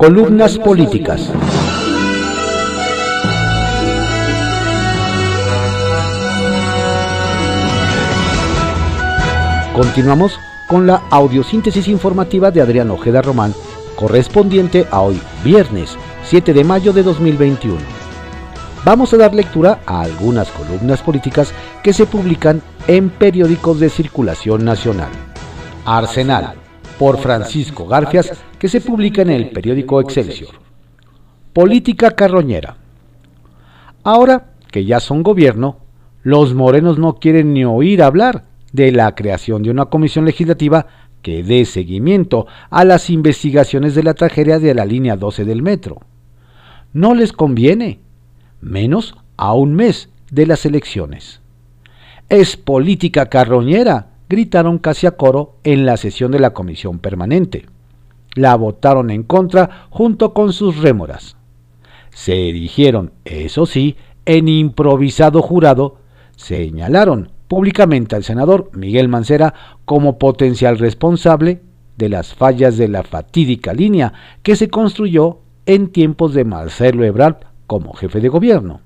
Columnas políticas. Continuamos con la audiosíntesis informativa de Adrián Ojeda Román, correspondiente a hoy, viernes 7 de mayo de 2021. Vamos a dar lectura a algunas columnas políticas que se publican en periódicos de circulación nacional. Arsenal, por Francisco Garfias, que se publica en el periódico Excelsior. Política carroñera. Ahora que ya son gobierno, los morenos no quieren ni oír hablar de la creación de una comisión legislativa que dé seguimiento a las investigaciones de la tragedia de la línea 12 del metro. No les conviene, menos a un mes de las elecciones. Es política carroñera, gritaron casi a coro en la sesión de la comisión permanente. La votaron en contra junto con sus rémoras. Se erigieron, eso sí, en improvisado jurado, señalaron públicamente al senador Miguel Mancera como potencial responsable de las fallas de la fatídica línea que se construyó en tiempos de Marcelo Ebrard como jefe de gobierno.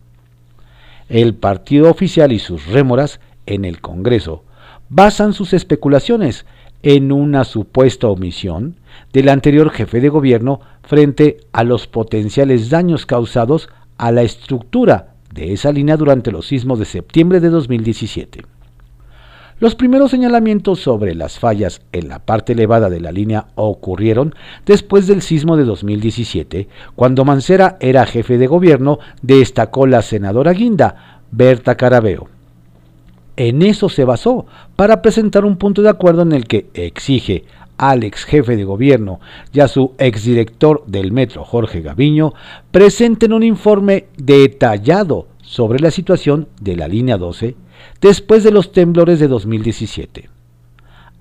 El partido oficial y sus rémoras en el Congreso basan sus especulaciones en una supuesta omisión del anterior jefe de gobierno frente a los potenciales daños causados a la estructura de esa línea durante los sismos de septiembre de 2017. Los primeros señalamientos sobre las fallas en la parte elevada de la línea ocurrieron después del sismo de 2017, cuando Mancera era jefe de gobierno, destacó la senadora guinda, Berta Carabeo. En eso se basó para presentar un punto de acuerdo en el que exige al ex jefe de gobierno y a su exdirector del metro, Jorge Gaviño, presenten un informe detallado sobre la situación de la línea 12 después de los temblores de 2017.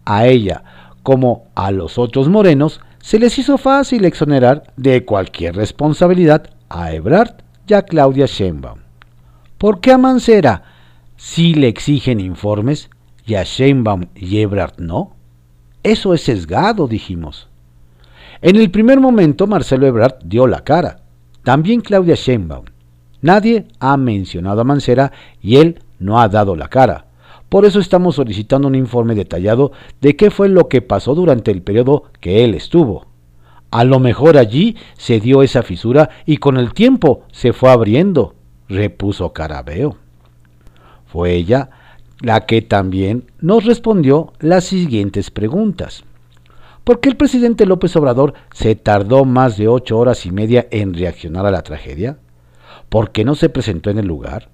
A ella, como a los otros morenos, se les hizo fácil exonerar de cualquier responsabilidad a Ebrard y a Claudia Sheinbaum. ¿Por qué a Mancera sí le exigen informes y a Sheinbaum y Ebrard no? Eso es sesgado, dijimos. En el primer momento Marcelo Ebrard dio la cara, también Claudia Sheinbaum. Nadie ha mencionado a Mancera y él no ha dado la cara. Por eso estamos solicitando un informe detallado de qué fue lo que pasó durante el periodo que él estuvo. A lo mejor allí se dio esa fisura y con el tiempo se fue abriendo, repuso Carabeo. Fue ella la que también nos respondió las siguientes preguntas. ¿Por qué el presidente López Obrador se tardó más de ocho horas y media en reaccionar a la tragedia? ¿Por qué no se presentó en el lugar?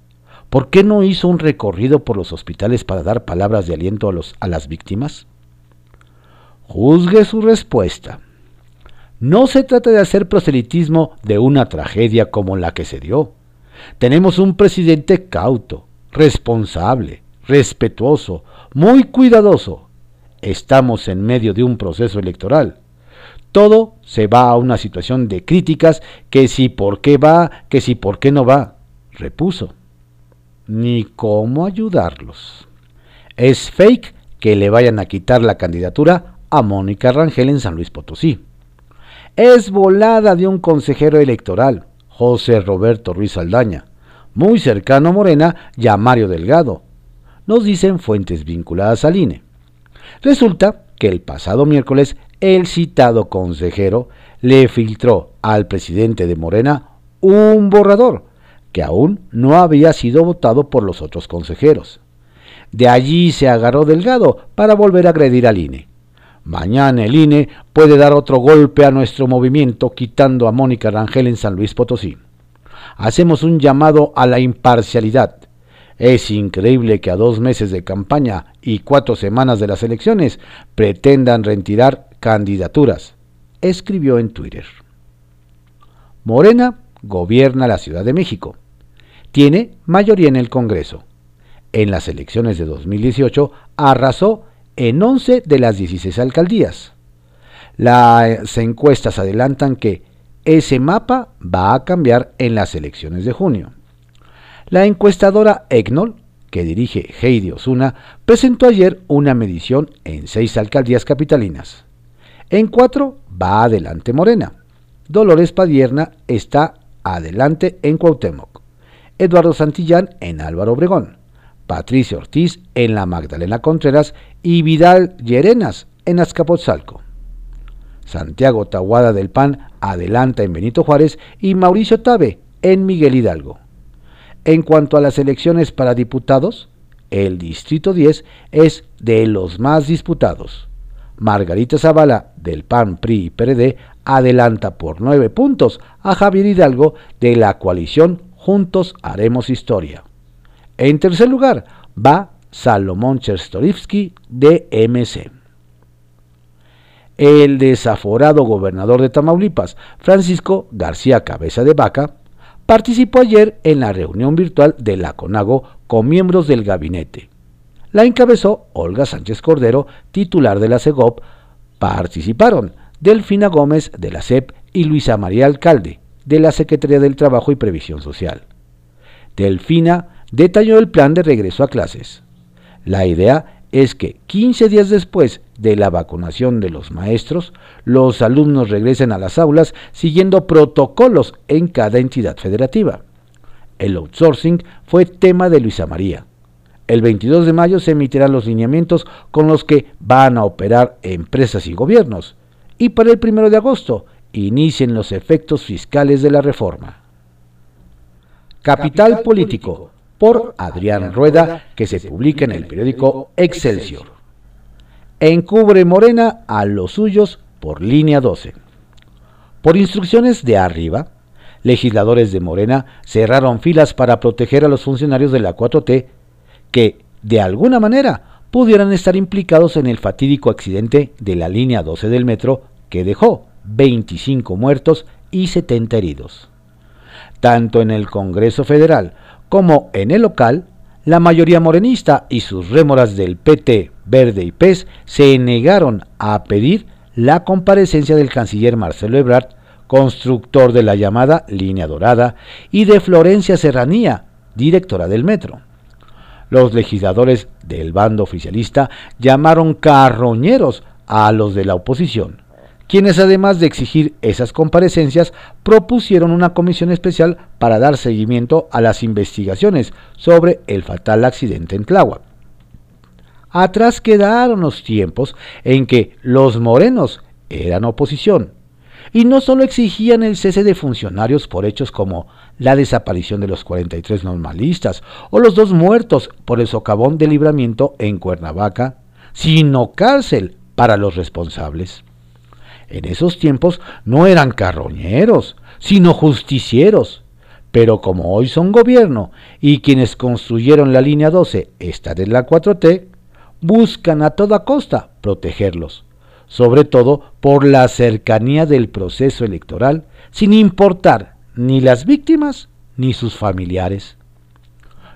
¿Por qué no hizo un recorrido por los hospitales para dar palabras de aliento a, a las víctimas? Juzgue su respuesta. No se trata de hacer proselitismo de una tragedia como la que se dio. Tenemos un presidente cauto, responsable, respetuoso, muy cuidadoso. Estamos en medio de un proceso electoral todo se va a una situación de críticas que si por qué va, que si por qué no va, repuso. Ni cómo ayudarlos. Es fake que le vayan a quitar la candidatura a Mónica Rangel en San Luis Potosí. Es volada de un consejero electoral, José Roberto Ruiz Aldaña, muy cercano a Morena y a Mario Delgado, nos dicen fuentes vinculadas al INE. Resulta que el pasado miércoles el citado consejero le filtró al presidente de Morena un borrador que aún no había sido votado por los otros consejeros. De allí se agarró Delgado para volver a agredir al INE. Mañana el INE puede dar otro golpe a nuestro movimiento quitando a Mónica Rangel en San Luis Potosí. Hacemos un llamado a la imparcialidad es increíble que a dos meses de campaña y cuatro semanas de las elecciones pretendan retirar candidaturas, escribió en Twitter. Morena gobierna la Ciudad de México. Tiene mayoría en el Congreso. En las elecciones de 2018 arrasó en 11 de las 16 alcaldías. Las encuestas adelantan que ese mapa va a cambiar en las elecciones de junio. La encuestadora EGNOL, que dirige Heidi Osuna, presentó ayer una medición en seis alcaldías capitalinas. En cuatro va adelante Morena. Dolores Padierna está adelante en Cuauhtémoc, Eduardo Santillán en Álvaro Obregón, Patricia Ortiz en la Magdalena Contreras y Vidal Llerenas en Azcapotzalco. Santiago Tahuada del PAN adelanta en Benito Juárez y Mauricio Tabe en Miguel Hidalgo. En cuanto a las elecciones para diputados, el Distrito 10 es de los más disputados. Margarita Zavala del PAN, PRI y PRD adelanta por nueve puntos a Javier Hidalgo de la coalición Juntos Haremos Historia. En tercer lugar va Salomón Cherstorivsky de MC. El desaforado gobernador de Tamaulipas, Francisco García Cabeza de Vaca, participó ayer en la reunión virtual de la CONAGO con miembros del gabinete. La encabezó Olga Sánchez Cordero, titular de la CEGOP. Participaron Delfina Gómez de la CEP y Luisa María Alcalde de la Secretaría del Trabajo y Previsión Social. Delfina detalló el plan de regreso a clases. La idea es que 15 días después de la vacunación de los maestros, los alumnos regresen a las aulas siguiendo protocolos en cada entidad federativa. El outsourcing fue tema de Luisa María. El 22 de mayo se emitirán los lineamientos con los que van a operar empresas y gobiernos. Y para el 1 de agosto inicien los efectos fiscales de la reforma. Capital Político por Adrián Rueda, que se publica en el periódico Excelsior. Encubre Morena a los suyos por línea 12. Por instrucciones de arriba, legisladores de Morena cerraron filas para proteger a los funcionarios de la 4T que, de alguna manera, pudieran estar implicados en el fatídico accidente de la línea 12 del metro que dejó 25 muertos y 70 heridos. Tanto en el Congreso Federal como en el local, la mayoría morenista y sus rémoras del PT, Verde y PES se negaron a pedir la comparecencia del canciller Marcelo Ebrard, constructor de la llamada Línea Dorada, y de Florencia Serranía, directora del metro. Los legisladores del bando oficialista llamaron carroñeros a los de la oposición quienes además de exigir esas comparecencias, propusieron una comisión especial para dar seguimiento a las investigaciones sobre el fatal accidente en Tláhuac. Atrás quedaron los tiempos en que los morenos eran oposición y no solo exigían el cese de funcionarios por hechos como la desaparición de los 43 normalistas o los dos muertos por el socavón de libramiento en Cuernavaca, sino cárcel para los responsables. En esos tiempos no eran carroñeros, sino justicieros. Pero como hoy son gobierno y quienes construyeron la línea 12 esta de la 4T, buscan a toda costa protegerlos, sobre todo por la cercanía del proceso electoral, sin importar ni las víctimas ni sus familiares.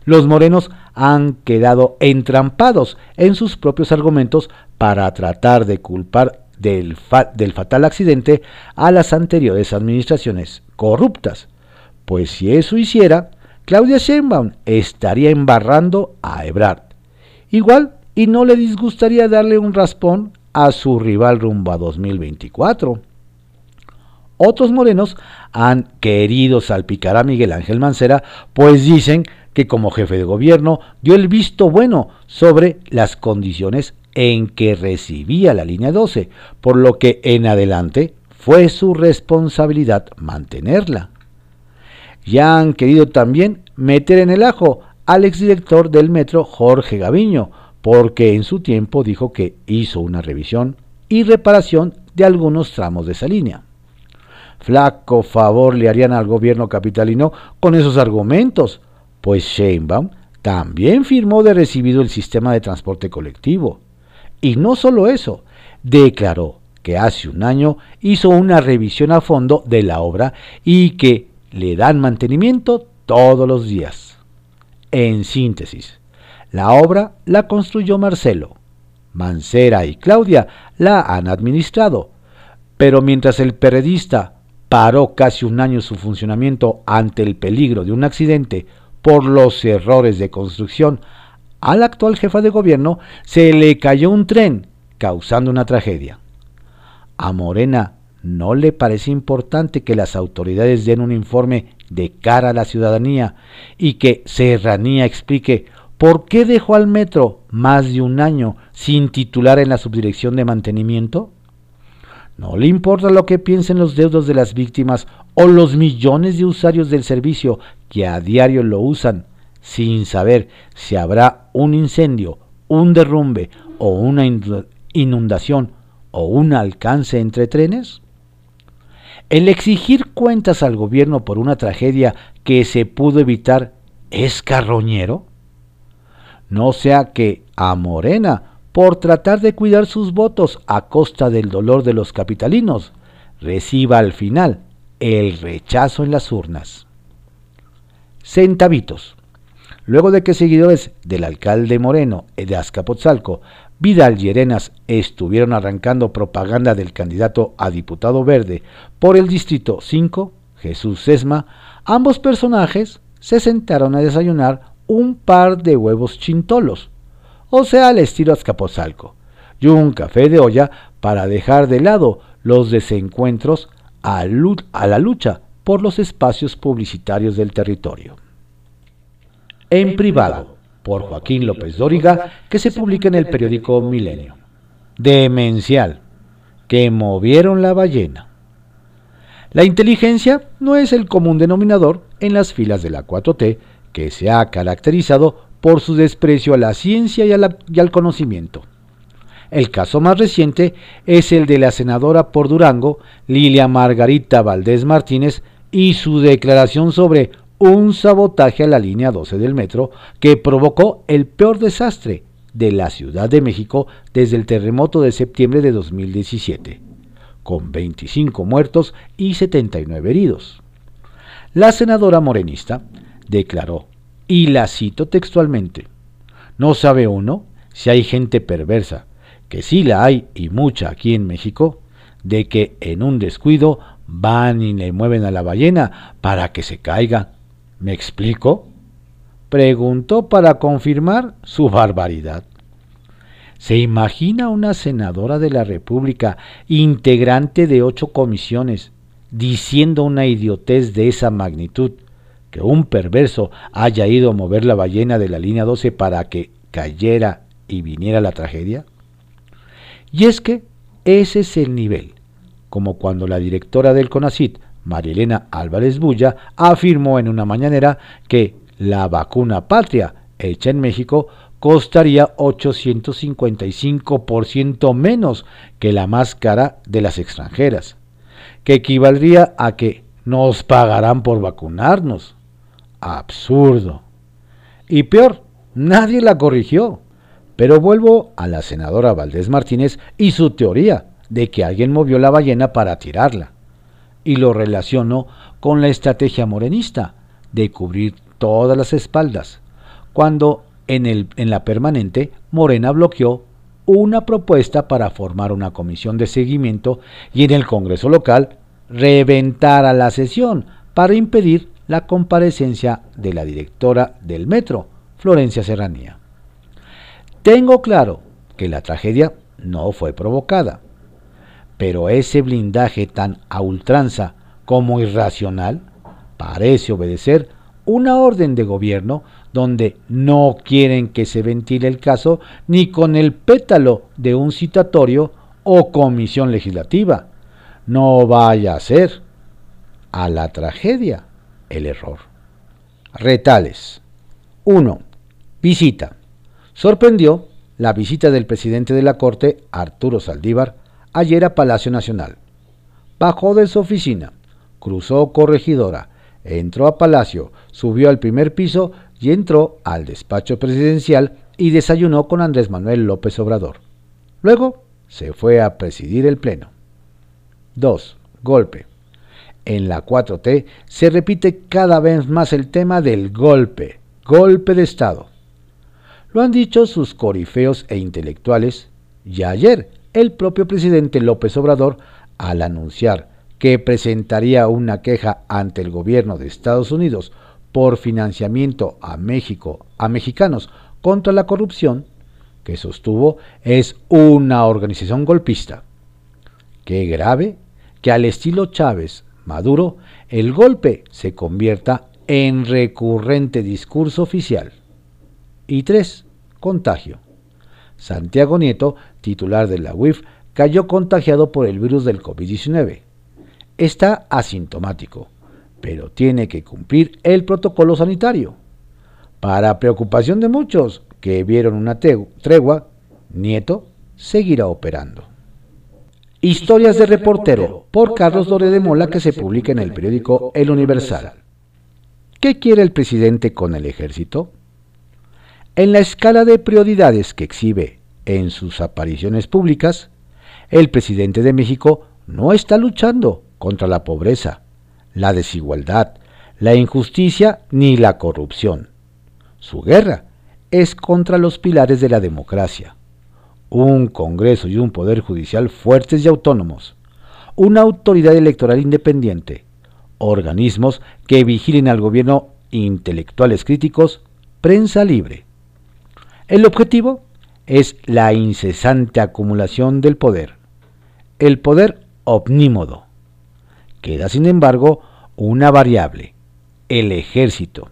Los morenos han quedado entrampados en sus propios argumentos para tratar de culpar del, fatal accidente a las anteriores administraciones corruptas, pues si eso hiciera, Claudia Sheinbaum estaría embarrando a Ebrard. Igual y no le disgustaría darle un raspón a su rival rumbo a 2024. Otros morenos han querido salpicar a Miguel Ángel Mancera, pues dicen que como jefe de gobierno dio el visto bueno sobre las condiciones en que recibía la línea 12, por lo que en adelante fue su responsabilidad mantenerla. Ya han querido también meter en el ajo al exdirector del metro Jorge Gaviño, porque en su tiempo dijo que hizo una revisión y reparación de algunos tramos de esa línea. Flaco favor le harían al gobierno capitalino con esos argumentos, pues Sheinbaum también firmó de recibido el sistema de transporte colectivo. Y no solo eso, declaró que hace un año hizo una revisión a fondo de la obra y que le dan mantenimiento todos los días. En síntesis, la obra la construyó Marcelo. Mancera y Claudia la han administrado. Pero mientras el periodista paró casi un año su funcionamiento ante el peligro de un accidente por los errores de construcción a la actual jefa de gobierno se le cayó un tren, causando una tragedia. A Morena ¿no le parece importante que las autoridades den un informe de cara a la ciudadanía y que Serranía explique por qué dejó al metro más de un año sin titular en la subdirección de mantenimiento? No le importa lo que piensen los deudos de las víctimas o los millones de usuarios del servicio que a diario lo usan sin saber si habrá un incendio, un derrumbe o una inundación o un alcance entre trenes? ¿El exigir cuentas al gobierno por una tragedia que se pudo evitar es carroñero? No sea que a Morena por tratar de cuidar sus votos a costa del dolor de los capitalinos, reciba al final el rechazo en las urnas. Centavitos. Luego de que seguidores del alcalde Moreno de Azcapotzalco, Vidal y Arenas estuvieron arrancando propaganda del candidato a diputado verde por el distrito 5, Jesús Sesma, ambos personajes se sentaron a desayunar un par de huevos chintolos o sea al estilo Azcapotzalco, y un café de olla para dejar de lado los desencuentros a, la lucha por los espacios publicitarios del territorio. En privado, por Joaquín López Dóriga, que se publica en el periódico Milenio. Demencial, que movieron la ballena. La inteligencia no es el común denominador en las filas de la 4T, que se ha caracterizado por su desprecio a la ciencia y, al conocimiento. El caso más reciente es el de la senadora por Durango, Lilia Margarita Valdés Martínez, y su declaración sobre un sabotaje a la línea 12 del metro que provocó el peor desastre de la Ciudad de México desde el terremoto de septiembre de 2017, con 25 muertos y 79 heridos. La senadora morenista declaró y la cito textualmente. ¿No sabe uno si hay gente perversa, que sí la hay y mucha aquí en México, de que en un descuido van y le mueven a la ballena para que se caiga? ¿Me explico? Preguntó para confirmar su barbaridad. ¿Se imagina una senadora de la República, integrante de ocho comisiones, diciendo una idiotez de esa magnitud que un perverso haya ido a mover la ballena de la línea 12 para que cayera y viniera la tragedia? Y es que ese es el nivel, como cuando la directora del CONACIT, Marilena Álvarez Bulla, afirmó en una mañanera que la vacuna patria hecha en México costaría 855% menos que la más cara de las extranjeras, que equivaldría a que nos pagarán por vacunarnos absurdo. Y peor, nadie la corrigió. Pero vuelvo a la senadora Valdés Martínez y su teoría de que alguien movió la ballena para tirarla. Y lo relaciono con la estrategia morenista de cubrir todas las espaldas, cuando en, el, en la permanente Morena bloqueó una propuesta para formar una comisión de seguimiento y en el Congreso local reventara la sesión para impedir la comparecencia de la directora del metro, Florencia Serranía. Tengo claro que la tragedia no fue provocada, pero ese blindaje tan a ultranza como irracional parece obedecer una orden de gobierno donde no quieren que se ventile el caso ni con el pétalo de un citatorio o comisión legislativa. No vaya a ser a la tragedia el error. Retales. 1. Visita. Sorprendió la visita del presidente de la Corte, Arturo Saldívar, ayer a Palacio Nacional. Bajó de su oficina, cruzó Corregidora, entró a Palacio, subió al primer piso y entró al despacho presidencial y desayunó con Andrés Manuel López Obrador. Luego se fue a presidir el Pleno. 2. Golpe en la 4T se repite cada vez más el tema del golpe, golpe de Estado. Lo han dicho sus corifeos e intelectuales, y ayer el propio presidente López Obrador, al anunciar que presentaría una queja ante el gobierno de Estados Unidos por financiamiento a México, a mexicanos contra la corrupción, que sostuvo es una organización golpista. Qué grave que al estilo Chávez, Maduro, el golpe se convierta en recurrente discurso oficial. Y 3. Contagio. Santiago Nieto, titular de la UIF, cayó contagiado por el virus del COVID-19. Está asintomático, pero tiene que cumplir el protocolo sanitario. Para preocupación de muchos que vieron una tregua, Nieto seguirá operando. Historias de reportero por Carlos Dore de Mola que se publica en el periódico El Universal. ¿Qué quiere el presidente con el ejército? En la escala de prioridades que exhibe en sus apariciones públicas, el presidente de México no está luchando contra la pobreza, la desigualdad, la injusticia ni la corrupción. Su guerra es contra los pilares de la democracia un Congreso y un Poder Judicial fuertes y autónomos, una autoridad electoral independiente, organismos que vigilen al gobierno, intelectuales críticos, prensa libre. El objetivo es la incesante acumulación del poder, el poder omnímodo. Queda, sin embargo, una variable, el ejército.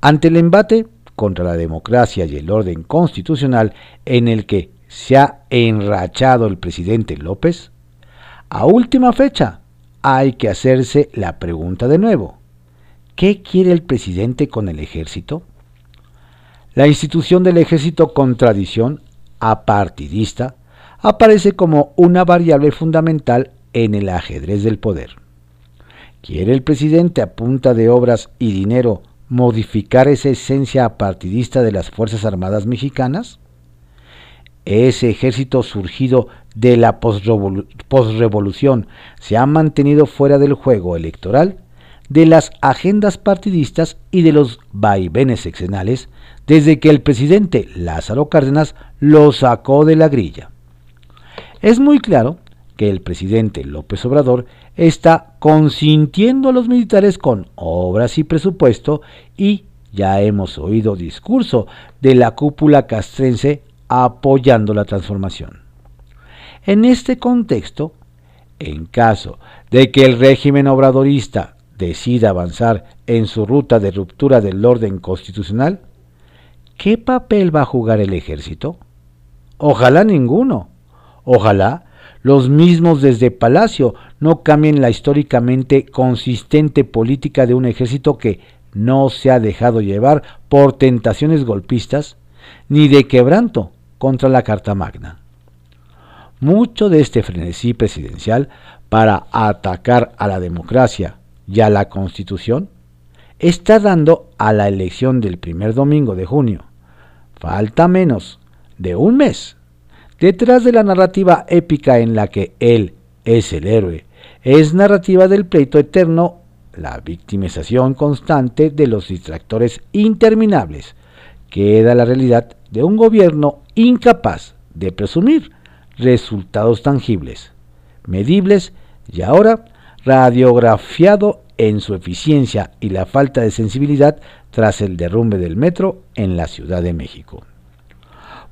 Ante el embate contra la democracia y el orden constitucional en el que se ha enrachado el presidente López? A última fecha, hay que hacerse la pregunta de nuevo. ¿Qué quiere el presidente con el ejército? La institución del ejército con tradición apartidista aparece como una variable fundamental en el ajedrez del poder. ¿Quiere el presidente a punta de obras y dinero modificar esa esencia apartidista de las Fuerzas Armadas mexicanas? ese ejército surgido de la posrevolución se ha mantenido fuera del juego electoral, de las agendas partidistas y de los vaivenes seccionales desde que el presidente Lázaro Cárdenas lo sacó de la grilla. Es muy claro que el presidente López Obrador está consintiendo a los militares con obras y presupuesto y ya hemos oído discurso de la cúpula castrense apoyando la transformación. En este contexto, en caso de que el régimen obradorista decida avanzar en su ruta de ruptura del orden constitucional, ¿qué papel va a jugar el ejército? Ojalá ninguno. Ojalá los mismos desde Palacio no cambien la históricamente consistente política de un ejército que no se ha dejado llevar por tentaciones golpistas ni de quebranto contra la Carta Magna. Mucho de este frenesí presidencial para atacar a la democracia y a la Constitución está dando a la elección del primer domingo de junio. Falta menos de un mes. Detrás de la narrativa épica en la que él es el héroe, es narrativa del pleito eterno, la victimización constante de los distractores interminables, queda la realidad de un gobierno incapaz de presumir resultados tangibles, medibles y ahora radiografiado en su eficiencia y la falta de sensibilidad tras el derrumbe del metro en la Ciudad de México.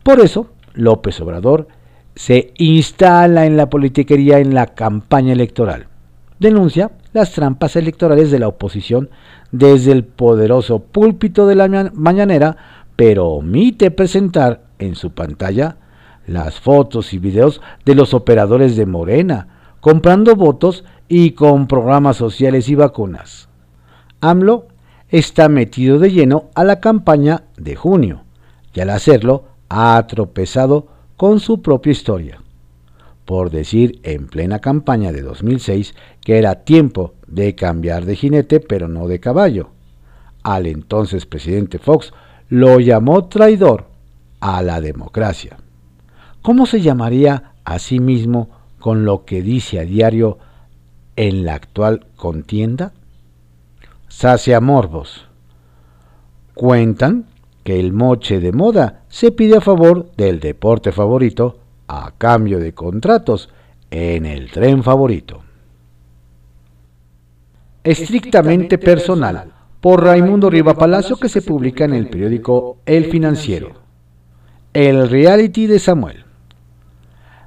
Por eso, López Obrador se instala en la politiquería en la campaña electoral. Denuncia las trampas electorales de la oposición desde el poderoso púlpito de la mañanera, pero omite presentar en su pantalla las fotos y videos de los operadores de Morena, comprando votos y con programas sociales y vacunas. AMLO está metido de lleno a la campaña de junio y al hacerlo ha tropezado con su propia historia. Por decir en plena campaña de 2006 que era tiempo de cambiar de jinete pero no de caballo. Al entonces presidente Fox lo llamó traidor a la democracia. ¿Cómo se llamaría a sí mismo con lo que dice a diario en la actual contienda? Sacia morbos. Cuentan que el moche de moda se pide a favor del deporte favorito a cambio de contratos en el tren favorito. Estrictamente personal, por Raimundo Riva Palacio que se publica en el periódico El Financiero. El reality de Samuel.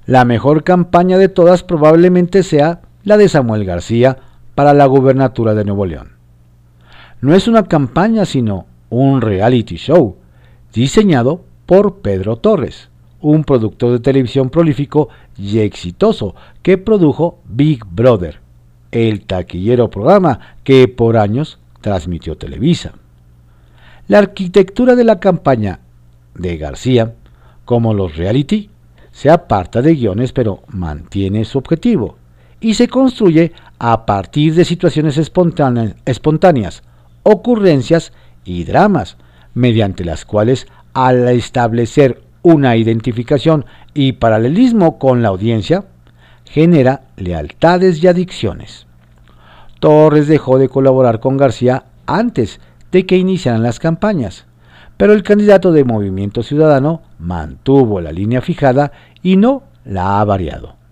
La mejor campaña de todas probablemente sea la de Samuel García para la gubernatura de Nuevo León. No es una campaña, sino un reality show, diseñado por Pedro Torres, un productor de televisión prolífico y exitoso que produjo Big Brother, el taquillero programa que por años transmitió Televisa. La arquitectura de la campaña de García, como los reality, se aparta de guiones pero mantiene su objetivo y se construye a partir de situaciones espontáneas, ocurrencias y dramas, mediante las cuales al establecer una identificación y paralelismo con la audiencia, genera lealtades y adicciones. Torres dejó de colaborar con García antes de que iniciaran las campañas, pero el candidato de Movimiento Ciudadano mantuvo la línea fijada y no la ha variado.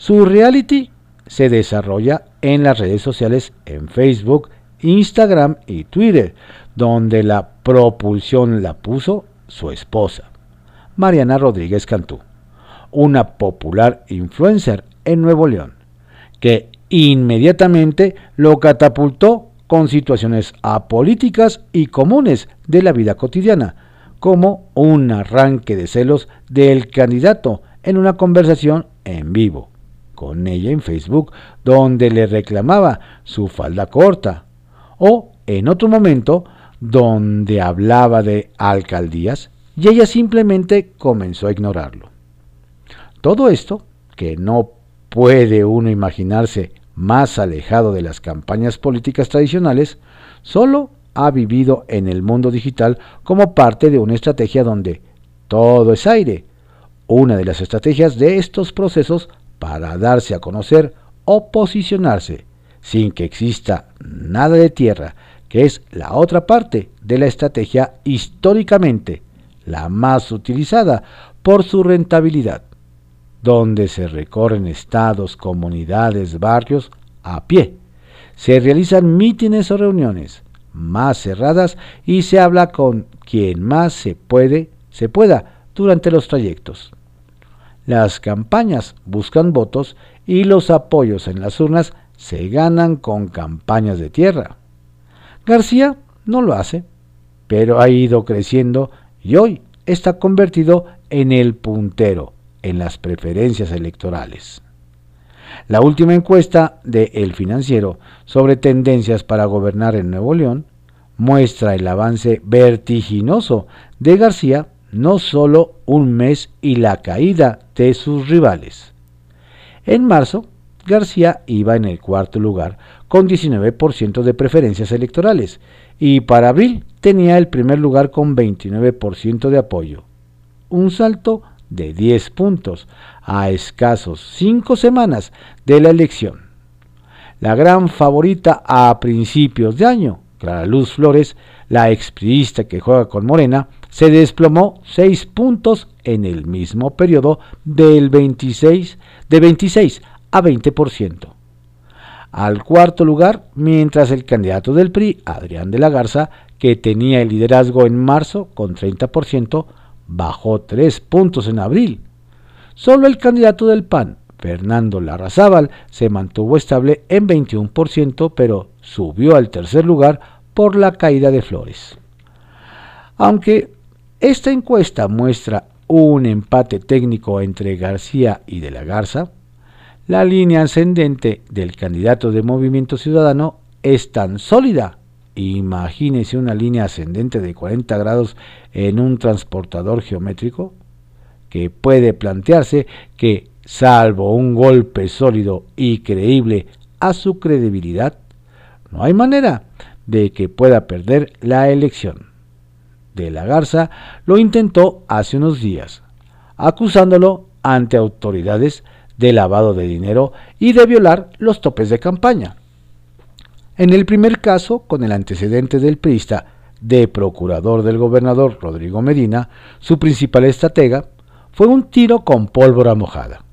Su reality se desarrolla en las redes sociales en Facebook, Instagram y Twitter, donde la propulsión la puso su esposa, Mariana Rodríguez Cantú, una popular influencer en Nuevo León, que inmediatamente lo catapultó con situaciones apolíticas y comunes de la vida cotidiana, como un arranque de celos del candidato en una conversación en vivo con ella en Facebook, donde le reclamaba su falda corta, o en otro momento donde hablaba de alcaldías y ella simplemente comenzó a ignorarlo. Todo esto, que no puede uno imaginarse más alejado de las campañas políticas tradicionales, solo ha vivido en el mundo digital como parte de una estrategia donde todo es aire, una de las estrategias de estos procesos para darse a conocer o posicionarse sin que exista nada de tierra, que es la otra parte de la estrategia históricamente la más utilizada por su rentabilidad donde se recorren estados, comunidades, barrios a pie. Se realizan mítines o reuniones más cerradas y se habla con quien más se puede, se pueda durante los trayectos. Las campañas buscan votos y los apoyos en las urnas se ganan con campañas de tierra. García no lo hace, pero ha ido creciendo y hoy está convertido en el puntero en las preferencias electorales. La última encuesta de El Financiero sobre tendencias para gobernar en Nuevo León muestra el avance vertiginoso de García no solo un mes y la caída de sus rivales. En marzo, García iba en el cuarto lugar con 19% de preferencias electorales y para abril tenía el primer lugar con 29% de apoyo. Un salto de 10 puntos a escasos 5 semanas de la elección. La gran favorita a principios de año, Clara Luz Flores, la expriista que juega con Morena, se desplomó 6 puntos en el mismo periodo del 26, de 26 a 20%. Al cuarto lugar, mientras el candidato del PRI, Adrián de la Garza, que tenía el liderazgo en marzo con 30%, bajó tres puntos en abril. Solo el candidato del PAN, Fernando Larrazábal, se mantuvo estable en 21%, pero subió al tercer lugar por la caída de Flores. Aunque esta encuesta muestra un empate técnico entre García y de la Garza, la línea ascendente del candidato de Movimiento Ciudadano es tan sólida Imagínese una línea ascendente de 40 grados en un transportador geométrico que puede plantearse que, salvo un golpe sólido y creíble a su credibilidad, no hay manera de que pueda perder la elección. De la Garza lo intentó hace unos días, acusándolo ante autoridades de lavado de dinero y de violar los topes de campaña. En el primer caso, con el antecedente del priista de procurador del gobernador Rodrigo Medina, su principal estratega, fue un tiro con pólvora mojada.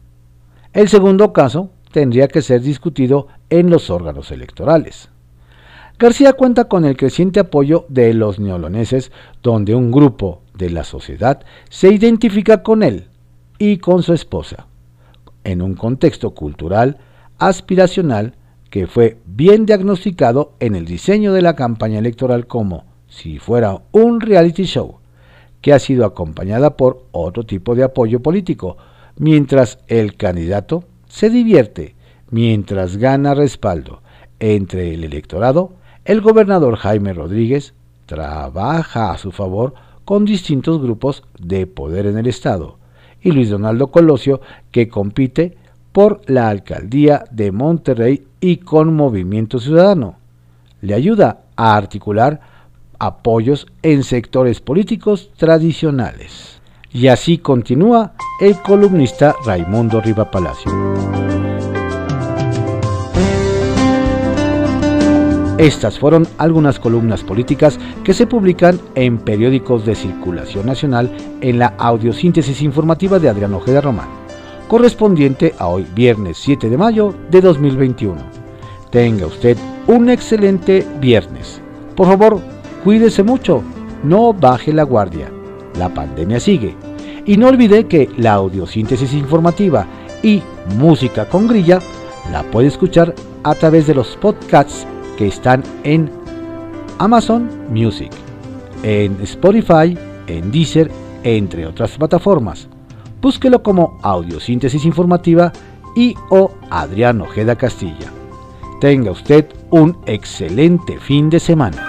El segundo caso tendría que ser discutido en los órganos electorales. García cuenta con el creciente apoyo de los neoloneses, donde un grupo de la sociedad se identifica con él y con su esposa, en un contexto cultural aspiracional que fue bien diagnosticado en el diseño de la campaña electoral como si fuera un reality show, que ha sido acompañada por otro tipo de apoyo político, mientras el candidato se divierte, mientras gana respaldo entre el electorado, el gobernador Jaime Rodríguez trabaja a su favor con distintos grupos de poder en el Estado, y Luis Donaldo Colosio, que compite por la alcaldía de Monterrey y con Movimiento Ciudadano. Le ayuda a articular apoyos en sectores políticos tradicionales. Y así continúa el columnista Raimundo Riva Palacio. Estas fueron algunas columnas políticas que se publican en periódicos de circulación nacional en la audiosíntesis informativa de Adrián Ojeda Román correspondiente a hoy viernes 7 de mayo de 2021. Tenga usted un excelente viernes. Por favor, cuídese mucho, no baje la guardia. La pandemia sigue. Y no olvide que la audiosíntesis informativa y música con grilla la puede escuchar a través de los podcasts que están en Amazon Music, en Spotify, en Deezer, entre otras plataformas búsquelo como Audiosíntesis Informativa y o Adrián Ojeda Castilla. Tenga usted un excelente fin de semana.